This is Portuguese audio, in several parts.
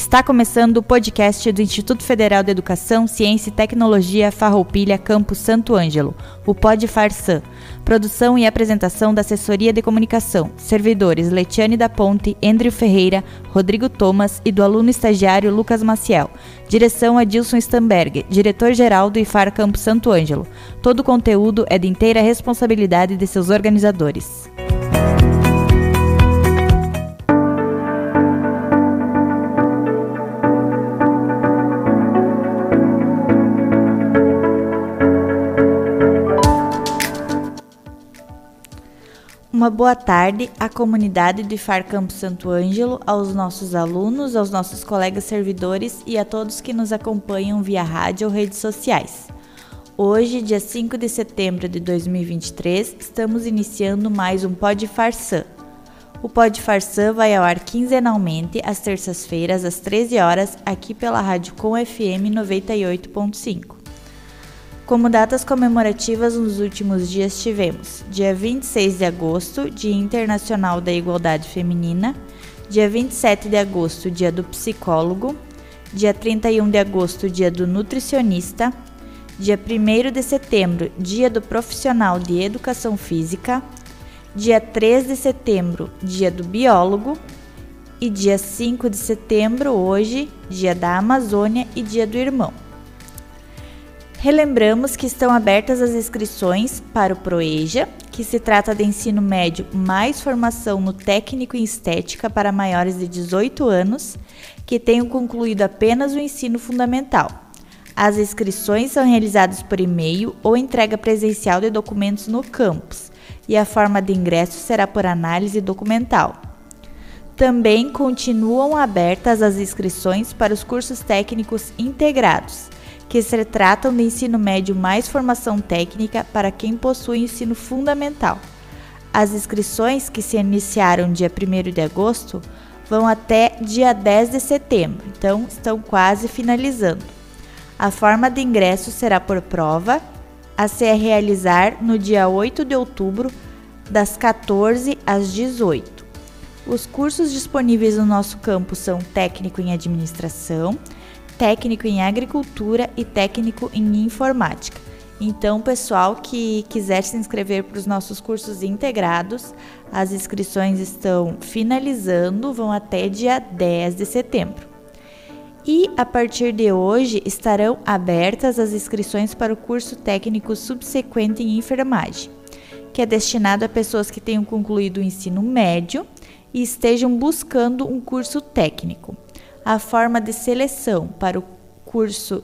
Está começando o podcast do Instituto Federal de Educação, Ciência e Tecnologia Farroupilha Campus Santo Ângelo, o Pod Farsan. Produção e apresentação da Assessoria de Comunicação. Servidores Letiane da Ponte, Andrew Ferreira, Rodrigo Thomas e do aluno estagiário Lucas Maciel. Direção Adilson Stamberg, diretor-geral do IFAR Campus Santo Ângelo. Todo o conteúdo é de inteira responsabilidade de seus organizadores. Boa tarde à comunidade do IFAR Campo Santo Ângelo, aos nossos alunos, aos nossos colegas servidores e a todos que nos acompanham via rádio ou redes sociais. Hoje, dia 5 de setembro de 2023, estamos iniciando mais um Pod Farsan. O Pod Farsan vai ao ar quinzenalmente às terças-feiras às 13 horas aqui pela Rádio Com FM 98.5. Como datas comemorativas nos últimos dias tivemos. Dia 26 de agosto, Dia Internacional da Igualdade Feminina, dia 27 de agosto, Dia do Psicólogo, dia 31 de agosto, Dia do Nutricionista, dia 1 de setembro, Dia do Profissional de Educação Física, dia 3 de setembro, Dia do Biólogo. E dia 5 de setembro, hoje, Dia da Amazônia e Dia do Irmão. Relembramos que estão abertas as inscrições para o PROEJA, que se trata de ensino médio mais formação no técnico em estética para maiores de 18 anos que tenham concluído apenas o ensino fundamental. As inscrições são realizadas por e-mail ou entrega presencial de documentos no campus, e a forma de ingresso será por análise documental. Também continuam abertas as inscrições para os cursos técnicos integrados que se tratam de ensino médio mais formação técnica para quem possui ensino fundamental. As inscrições, que se iniciaram dia 1 de agosto, vão até dia 10 de setembro, então estão quase finalizando. A forma de ingresso será por prova, a se realizar no dia 8 de outubro, das 14 às 18. Os cursos disponíveis no nosso campus são técnico em administração, técnico em agricultura e técnico em informática. Então, pessoal que quiser se inscrever para os nossos cursos integrados, as inscrições estão finalizando, vão até dia 10 de setembro. E a partir de hoje estarão abertas as inscrições para o curso técnico subsequente em enfermagem, que é destinado a pessoas que tenham concluído o ensino médio e estejam buscando um curso técnico a forma de seleção para o curso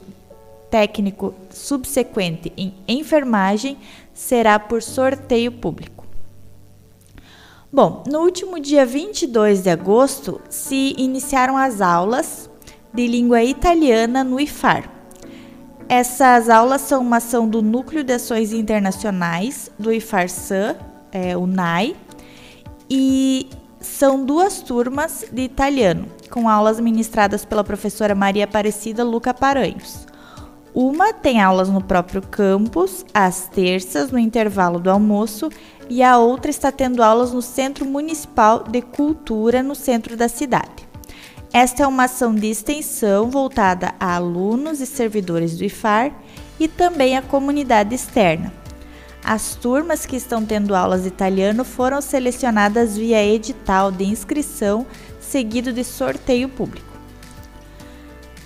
técnico subsequente em enfermagem será por sorteio público. Bom, no último dia 22 de agosto se iniciaram as aulas de língua italiana no IFAR. Essas aulas são uma ação do Núcleo de Ações Internacionais do IFAR-SAN, é, o NAI, e são duas turmas de italiano, com aulas ministradas pela professora Maria Aparecida Luca Paranhos. Uma tem aulas no próprio campus, às terças, no intervalo do almoço, e a outra está tendo aulas no Centro Municipal de Cultura, no centro da cidade. Esta é uma ação de extensão voltada a alunos e servidores do IFAR e também à comunidade externa, as turmas que estão tendo aulas de italiano foram selecionadas via edital de inscrição, seguido de sorteio público.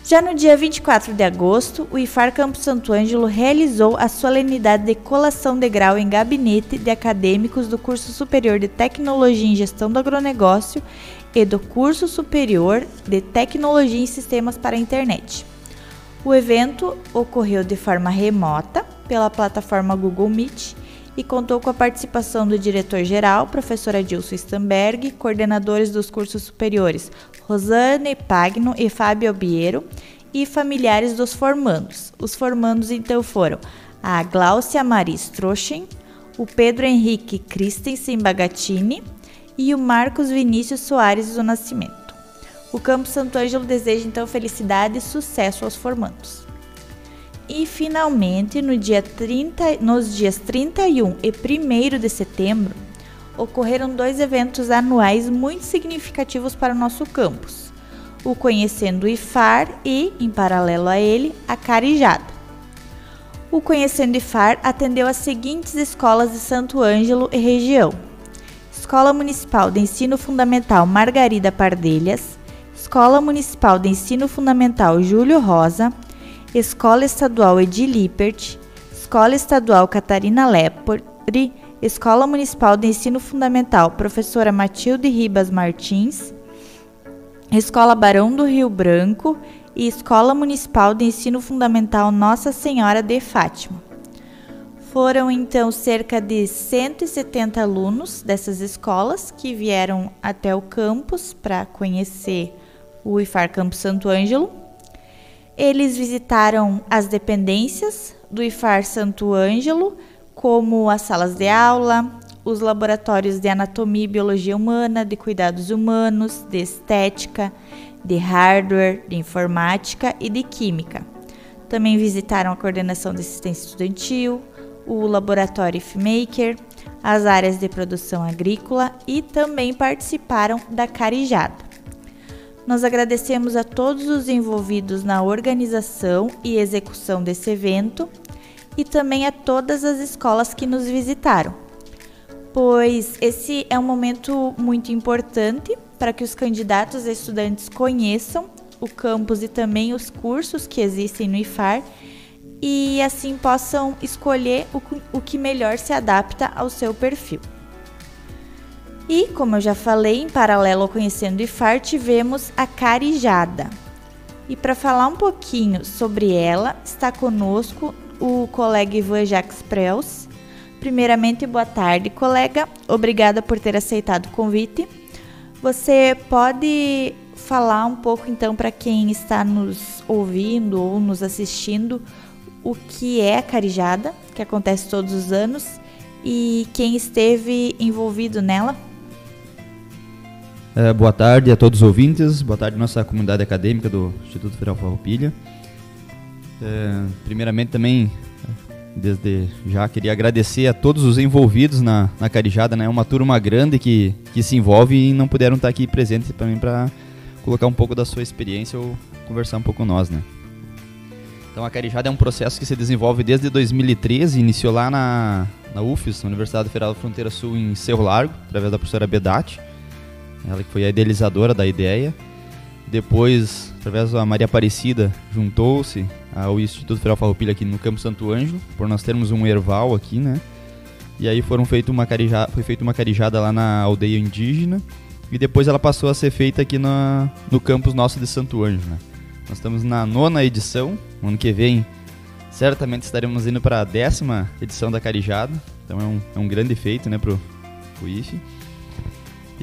Já no dia 24 de agosto, o IFAR Campo Santo Ângelo realizou a solenidade de colação de grau em gabinete de acadêmicos do curso superior de Tecnologia em Gestão do Agronegócio e do curso superior de Tecnologia em Sistemas para a Internet. O evento ocorreu de forma remota pela plataforma Google Meet e contou com a participação do diretor-geral, professora Adilson Stamberg, coordenadores dos cursos superiores Rosane Pagno e Fábio Albiero e familiares dos formandos. Os formandos então foram a Gláucia Maria Strochen, o Pedro Henrique Christensen Bagatini e o Marcos Vinícius Soares do Nascimento. O Campo Santo Ângelo deseja então felicidade e sucesso aos formandos. E finalmente, no dia 30, nos dias 31 e 1 de setembro, ocorreram dois eventos anuais muito significativos para o nosso campus. o Conhecendo o IFAR e, em paralelo a ele, a Carijada. O Conhecendo IFAR atendeu as seguintes escolas de Santo Ângelo e região: Escola Municipal de Ensino Fundamental Margarida Pardelhas, Escola Municipal de Ensino Fundamental Júlio Rosa, Escola Estadual Edi Lippert, Escola Estadual Catarina Lepore, Escola Municipal de Ensino Fundamental Professora Matilde Ribas Martins, Escola Barão do Rio Branco e Escola Municipal de Ensino Fundamental Nossa Senhora de Fátima. Foram então cerca de 170 alunos dessas escolas que vieram até o campus para conhecer o IFAR Campo Santo Ângelo. Eles visitaram as dependências do IFAR Santo Ângelo, como as salas de aula, os laboratórios de anatomia e biologia humana, de cuidados humanos, de estética, de hardware, de informática e de química. Também visitaram a coordenação de assistência estudantil, o laboratório IFMaker, as áreas de produção agrícola e também participaram da carijada. Nós agradecemos a todos os envolvidos na organização e execução desse evento e também a todas as escolas que nos visitaram pois esse é um momento muito importante para que os candidatos e estudantes conheçam o campus e também os cursos que existem no IFAR e assim possam escolher o, o que melhor se adapta ao seu perfil. E, como eu já falei, em paralelo ao Conhecendo IFAR, tivemos a Carijada. E para falar um pouquinho sobre ela, está conosco o colega Ivan Jacques Prels, Primeiramente, boa tarde, colega. Obrigada por ter aceitado o convite. Você pode falar um pouco então para quem está nos ouvindo ou nos assistindo o que é a carijada, que acontece todos os anos, e quem esteve envolvido nela? É, boa tarde a todos os ouvintes, boa tarde nossa comunidade acadêmica do Instituto Federal Farroupilha. É, primeiramente também Desde já queria agradecer a todos os envolvidos na, na Carijada, né? É uma turma grande que, que se envolve e não puderam estar aqui presentes para mim para colocar um pouco da sua experiência ou conversar um pouco com nós, né? Então a Carijada é um processo que se desenvolve desde 2013, iniciou lá na, na UFES, Universidade Federal da Fronteira Sul em Cerro Largo, através da professora Bedati, ela que foi a idealizadora da ideia. Depois, através da Maria Aparecida, juntou-se ao Instituto Federal Farroupilha aqui no Campo Santo Ângelo, por nós termos um erval aqui, né? E aí foram feito uma carijada, foi feita uma carijada lá na aldeia indígena e depois ela passou a ser feita aqui na, no campus nosso de Santo Ângelo, né? Nós estamos na nona edição, ano que vem certamente estaremos indo para a décima edição da carijada, então é um, é um grande feito, né, pro, pro IFE.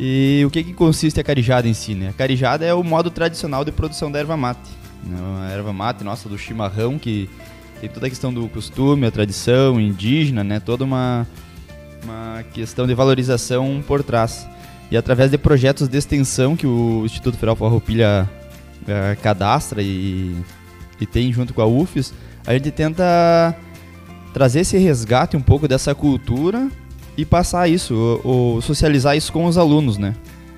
E o que, que consiste a carijada em si? Né? A carijada é o modo tradicional de produção da erva mate. Né? A erva mate nossa do chimarrão, que tem toda a questão do costume, a tradição indígena, né? toda uma, uma questão de valorização por trás. E através de projetos de extensão que o Instituto Federal Farroupilha é, cadastra e, e tem junto com a UFES, a gente tenta trazer esse resgate um pouco dessa cultura e passar isso, ou, ou socializar isso com os alunos, né?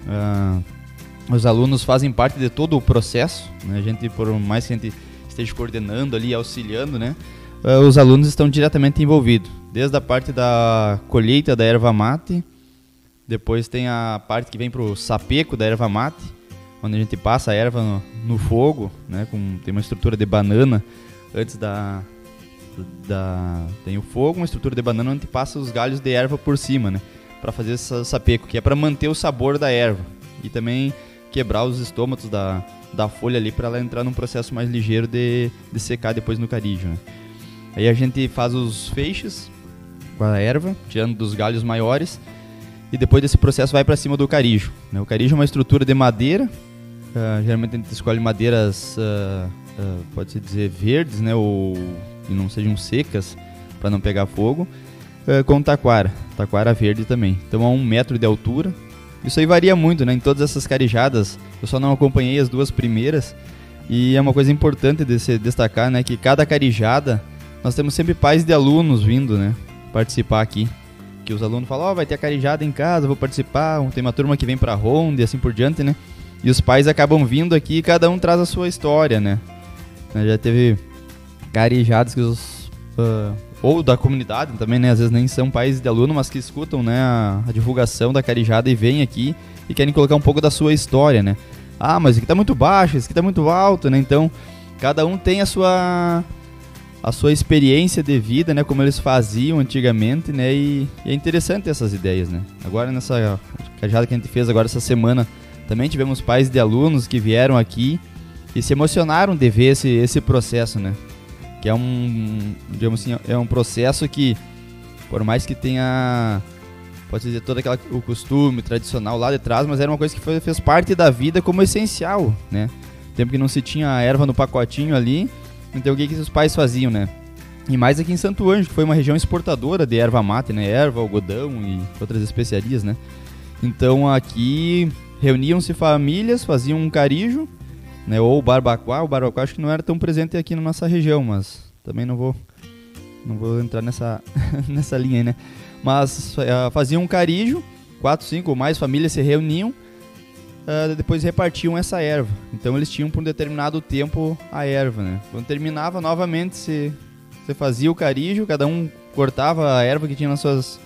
Uh, os alunos fazem parte de todo o processo, né? A gente, por mais que a gente esteja coordenando ali, auxiliando, né? Uh, os alunos estão diretamente envolvidos, desde a parte da colheita da erva mate, depois tem a parte que vem para o sapeco da erva mate, onde a gente passa a erva no, no fogo, né? Com, tem uma estrutura de banana antes da, da tem o fogo, uma estrutura de banana onde passa os galhos de erva por cima, né? Para fazer esse sapeco, que é para manter o sabor da erva e também quebrar os estômatos da, da folha ali para ela entrar num processo mais ligeiro de, de secar depois no carijo, né? Aí a gente faz os feixes com a erva, tirando dos galhos maiores, e depois desse processo vai para cima do carijo. Né? O carijo é uma estrutura de madeira, uh, geralmente a gente escolhe madeiras, uh, uh, pode-se dizer verdes, né? Ou que não sejam secas para não pegar fogo, uh, com taquara, taquara verde também. Então a um metro de altura. Isso aí varia muito, né? Em todas essas carijadas, eu só não acompanhei as duas primeiras. E é uma coisa importante de se destacar, né? Que cada carijada, nós temos sempre pais de alunos vindo, né? Participar aqui. Que os alunos falam, ó, oh, vai ter a carijada em casa, vou participar. Tem uma turma que vem pra ronda e assim por diante, né? E os pais acabam vindo aqui e cada um traz a sua história, né? Já teve carijados que os. Uh, ou da comunidade também, né? Às vezes nem são pais de aluno, mas que escutam né, a, a, divulgação da carijada e vêm aqui e querem colocar um pouco da sua história, né? Ah, mas isso aqui tá muito baixo, isso aqui tá muito alto, né? Então, cada um tem a sua a sua experiência de vida, né, como eles faziam antigamente, né, e, e, é interessante essas ideias, né. Agora nessa cajada que a gente fez agora essa semana, também tivemos pais de alunos que vieram aqui e se emocionaram de ver esse, esse processo, né, que é um, digamos assim, é um processo que, por mais que tenha, pode dizer, todo aquela, o costume tradicional lá de trás, mas era uma coisa que foi, fez parte da vida como essencial, né. Tempo que não se tinha erva no pacotinho ali, então o que, que os pais faziam, né? E mais aqui em Santo Anjo, que foi uma região exportadora de erva mate, né? Erva, algodão e outras especiarias, né? Então aqui reuniam-se famílias, faziam um carijo, né? Ou barbacoa. O barbacoa acho que não era tão presente aqui na nossa região, mas também não vou não vou entrar nessa nessa linha aí, né? Mas uh, faziam um carijo, quatro, cinco ou mais famílias se reuniam uh, depois repartiam essa erva. Então eles tinham por um determinado tempo a erva, né? Quando terminava, novamente se você fazia o carijo, cada um cortava a erva que tinha nas suas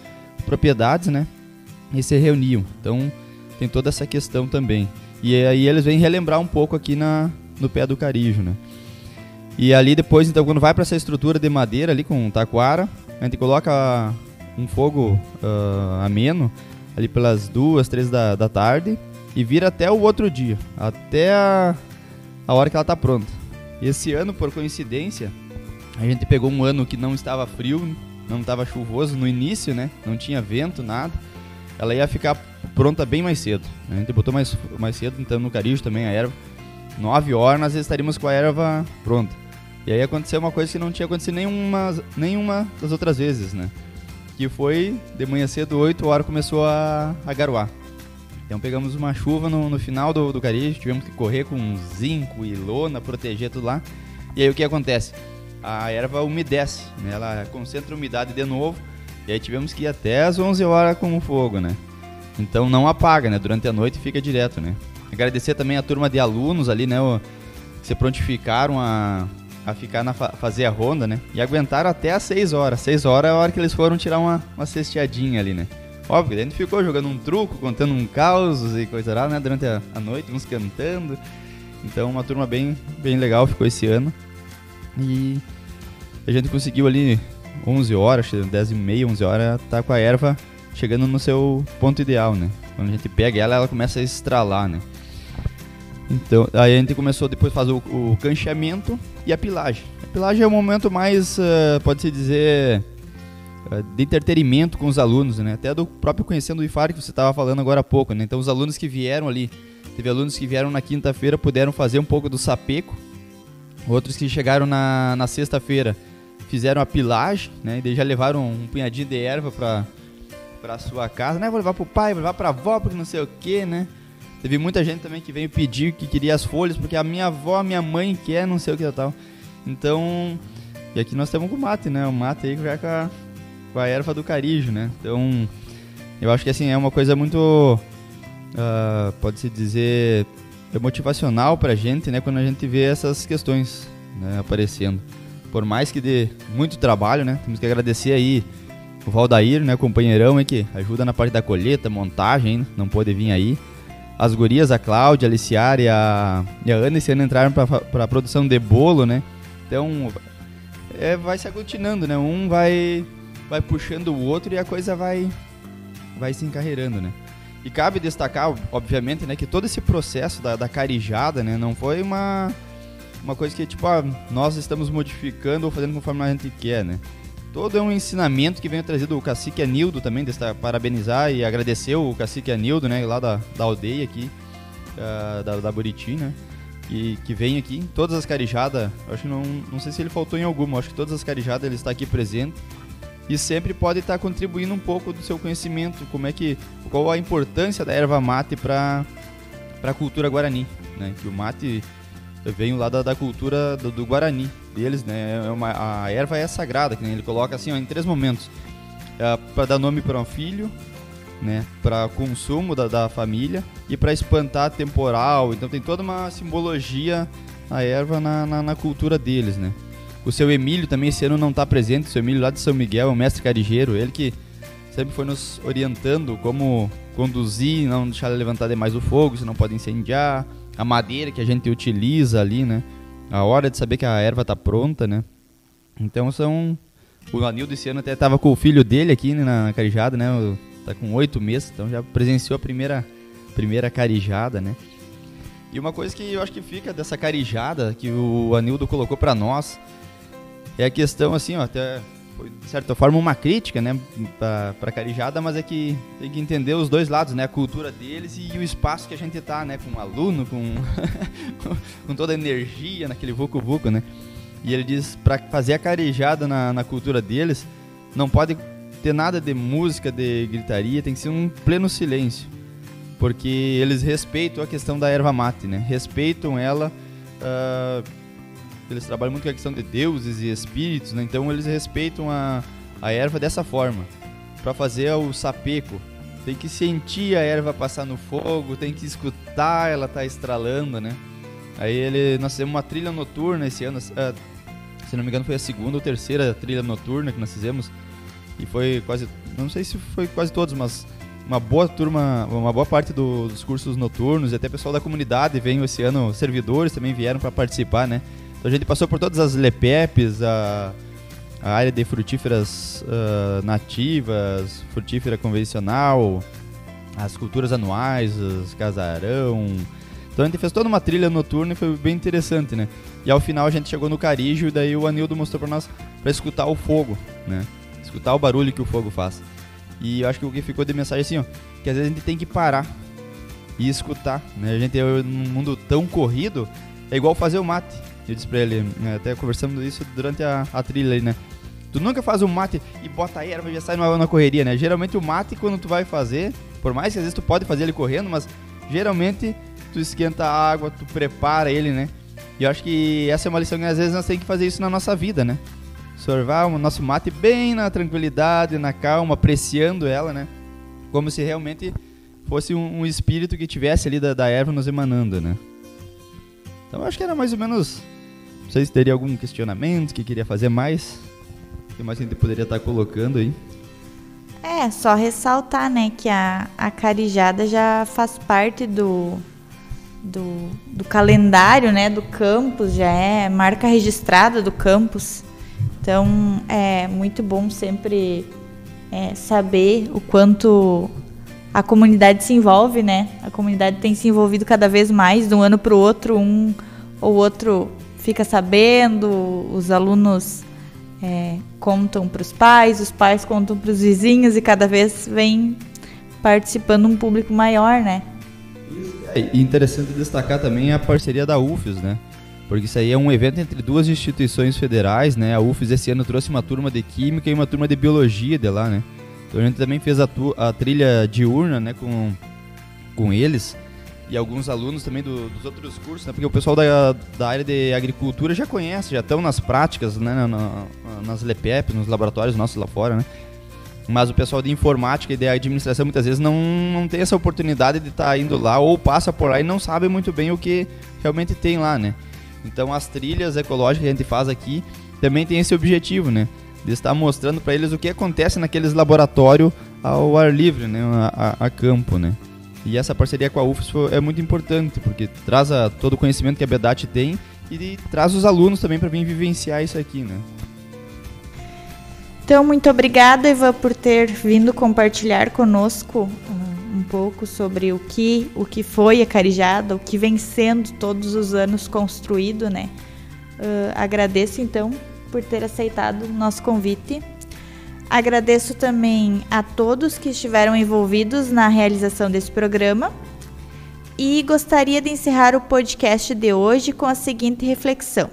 propriedades, né? E se reuniam. Então tem toda essa questão também. E aí eles vêm relembrar um pouco aqui na, no pé do carijo, né? E ali depois, então, quando vai para essa estrutura de madeira ali com taquara, a gente coloca um fogo uh, ameno ali pelas duas, três da, da tarde e vira até o outro dia, até a, a hora que ela tá pronta. Esse ano, por coincidência, a gente pegou um ano que não estava frio, não estava chuvoso no início, né? Não tinha vento, nada. Ela ia ficar pronta bem mais cedo. A gente botou mais, mais cedo, então no carijo também a erva. 9 horas nós estaríamos com a erva pronta. E aí aconteceu uma coisa que não tinha acontecido nenhuma, nenhuma das outras vezes, né? Que foi, de manhã cedo, 8 horas começou a, a garoar. Então pegamos uma chuva no, no final do, do carijo, tivemos que correr com zinco e lona, proteger tudo lá. E aí o que acontece? A erva umedece, né? ela concentra umidade de novo, e aí tivemos que ir até as 11 horas com o fogo, né? Então não apaga, né? Durante a noite fica direto, né? Agradecer também a turma de alunos ali, né? Que se prontificaram a, a ficar na fazer a ronda, né? E aguentaram até as 6 horas. 6 horas é a hora que eles foram tirar uma, uma cesteadinha ali, né? Óbvio, a gente ficou jogando um truco, contando um caos e coisa lá, né? Durante a, a, noite, uns cantando. Então, uma turma bem, bem legal ficou esse ano. E a gente conseguiu ali 11 horas, 10 e meia, 11 horas, tá com a erva chegando no seu ponto ideal, né? Quando a gente pega ela, ela começa a estralar, né? Então, aí a gente começou depois a fazer o, o canchamento e a pilagem. A pilagem é o momento mais, uh, pode-se dizer, eh, de entretenimento com os alunos, né? Até do próprio conhecendo o IFAR que você estava falando agora há pouco, né? Então os alunos que vieram ali, teve alunos que vieram na quinta-feira puderam fazer um pouco do sapeco, outros que chegaram na, na sexta-feira fizeram a pilagem, né? E já levaram um punhadinho de erva para para sua casa, né? Vou levar pro pai, vou levar pra avó, porque não sei o que, né? Teve muita gente também que veio pedir que queria as folhas, porque a minha avó, a minha mãe quer, não sei o que tal. Então, e aqui nós temos com o mate, né? O mate aí já com a, com a erva do carijo, né? Então, eu acho que assim é uma coisa muito, uh, pode-se dizer, é motivacional pra gente, né? Quando a gente vê essas questões né, aparecendo. Por mais que dê muito trabalho, né? Temos que agradecer aí o Valdair, né? Companheirão aí que ajuda na parte da colheita, montagem, não pode vir aí. As gurias, a Cláudia, a Aliciar e a, e a Ana esse ano entraram para a produção de bolo, né? Então, é, vai se aglutinando, né? Um vai vai puxando o outro e a coisa vai vai se encarreirando, né? E cabe destacar, obviamente, né, que todo esse processo da, da carijada, né, não foi uma uma coisa que tipo, ah, nós estamos modificando ou fazendo conforme a gente quer, né? Todo é um ensinamento que vem trazido o cacique Anildo também, desta, parabenizar e agradecer o cacique Anildo, né, lá da, da aldeia aqui, uh, da, da Buriti, né? Que vem aqui, todas as carijadas, acho que não, não sei se ele faltou em alguma, acho que todas as carijadas ele está aqui presente e sempre pode estar contribuindo um pouco do seu conhecimento, como é que qual a importância da erva mate para para a cultura guarani, né? Que o mate veio lá da, da cultura do, do, Guarani deles, né? É uma, a erva é sagrada, que ele coloca assim ó, em três momentos: é, para dar nome para um filho, né, para consumo da, da família e para espantar temporal. Então tem toda uma simbologia a erva na, na, na, cultura deles, né? O seu Emílio também esse ano não está presente, o seu Emílio lá de São Miguel, é o mestre carijeiro, ele que sempre foi nos orientando como conduzir, não deixar levantar demais o fogo, se não pode incendiar, a madeira que a gente utiliza ali, né? A hora de saber que a erva está pronta, né? Então são o Anildo esse ano até estava com o filho dele aqui né, na carijada, né? Tá com oito meses, então já presenciou a primeira, primeira carijada, né? E uma coisa que eu acho que fica dessa carijada que o Anildo colocou para nós é a questão, assim, ó, até foi de certa forma uma crítica, né, pra carijada, mas é que tem que entender os dois lados, né, a cultura deles e o espaço que a gente tá, né, com o aluno, com, com toda a energia naquele vucu-vucu, né. E ele diz, para fazer a carijada na, na cultura deles, não pode ter nada de música, de gritaria, tem que ser um pleno silêncio. Porque eles respeitam a questão da erva mate, né? Respeitam ela. Uh, eles trabalham muito com a questão de deuses e espíritos, né? Então eles respeitam a, a erva dessa forma. Para fazer o sapeco, tem que sentir a erva passar no fogo, tem que escutar ela tá estralando, né? Aí ele, nós fizemos uma trilha noturna esse ano, uh, se não me engano foi a segunda ou terceira trilha noturna que nós fizemos e foi quase, não sei se foi quase todos, mas uma boa turma, uma boa parte do, dos cursos noturnos e até pessoal da comunidade veio esse ano, servidores também vieram para participar, né? Então a gente passou por todas as LEPEPs, a, a área de frutíferas uh, nativas, frutífera convencional, as culturas anuais, os casarão, então a gente fez toda uma trilha noturna e foi bem interessante, né? E ao final a gente chegou no Carijo e daí o Anildo mostrou para nós para escutar o fogo, né? Escutar o barulho que o fogo faz. E eu acho que o que ficou de mensagem assim, ó, que às vezes a gente tem que parar e escutar, né? A gente num mundo tão corrido, é igual fazer o mate. Eu disse pra ele, né? até conversamos isso durante a, a trilha aí, né? Tu nunca faz um mate e bota a erva e já sai na, na correria, né? Geralmente o mate, quando tu vai fazer, por mais que às vezes tu pode fazer ele correndo, mas geralmente tu esquenta a água, tu prepara ele, né? E eu acho que essa é uma lição que às vezes nós temos que fazer isso na nossa vida, né? Sorvar o nosso mate bem na tranquilidade, na calma, apreciando ela, né? Como se realmente fosse um, um espírito que tivesse ali da, da, erva nos emanando, né? Então eu acho que era mais ou menos. Não sei se teria algum questionamento que queria fazer mais. O que mais a gente poderia estar colocando aí? É, só ressaltar, né, que a, a carijada já faz parte do, do, do calendário né, do campus, já é marca registrada do campus. Então é muito bom sempre é, saber o quanto a comunidade se envolve, né? A comunidade tem se envolvido cada vez mais, de um ano para o outro, um ou outro fica sabendo, os alunos é, contam para os pais, os pais contam para os vizinhos e cada vez vem participando um público maior, né? E interessante destacar também a parceria da UFES, né? Porque isso aí é um evento entre duas instituições federais, né? A UFES esse ano trouxe uma turma de Química e uma turma de Biologia de lá, né? Então a gente também fez a, a trilha diurna, né? Com, com eles e alguns alunos também do, dos outros cursos, né? Porque o pessoal da, da área de agricultura já conhece, já estão nas práticas, né? Na, na, nas LEPEP, nos laboratórios nossos lá fora, né? Mas o pessoal de informática e de administração muitas vezes não, não tem essa oportunidade de estar tá indo lá ou passa por lá e não sabe muito bem o que realmente tem lá, né? Então as trilhas ecológicas que a gente faz aqui também tem esse objetivo, né? De estar mostrando para eles o que acontece naqueles laboratórios ao ar livre, né? A, a, a, campo, né? E essa parceria com a UFS é muito importante, porque traz a, todo o conhecimento que a BEDAT tem e traz os alunos também para vir vivenciar isso aqui, né? Então, muito obrigada, Ivan, por ter vindo compartilhar conosco um, um pouco sobre o que, o que foi a Carijada, o que vem sendo todos os anos construído, né? Uh, agradeço, então, por ter aceitado o nosso convite. Agradeço também a todos que estiveram envolvidos na realização desse programa. E gostaria de encerrar o podcast de hoje com a seguinte reflexão.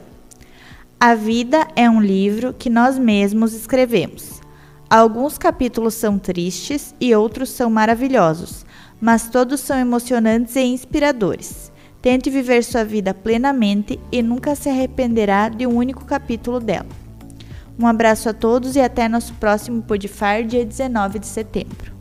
A vida é um livro que nós mesmos escrevemos. Alguns capítulos são tristes e outros são maravilhosos, mas todos são emocionantes e inspiradores. Tente viver sua vida plenamente e nunca se arrependerá de um único capítulo dela. Um abraço a todos e até nosso próximo Podfar, dia 19 de setembro.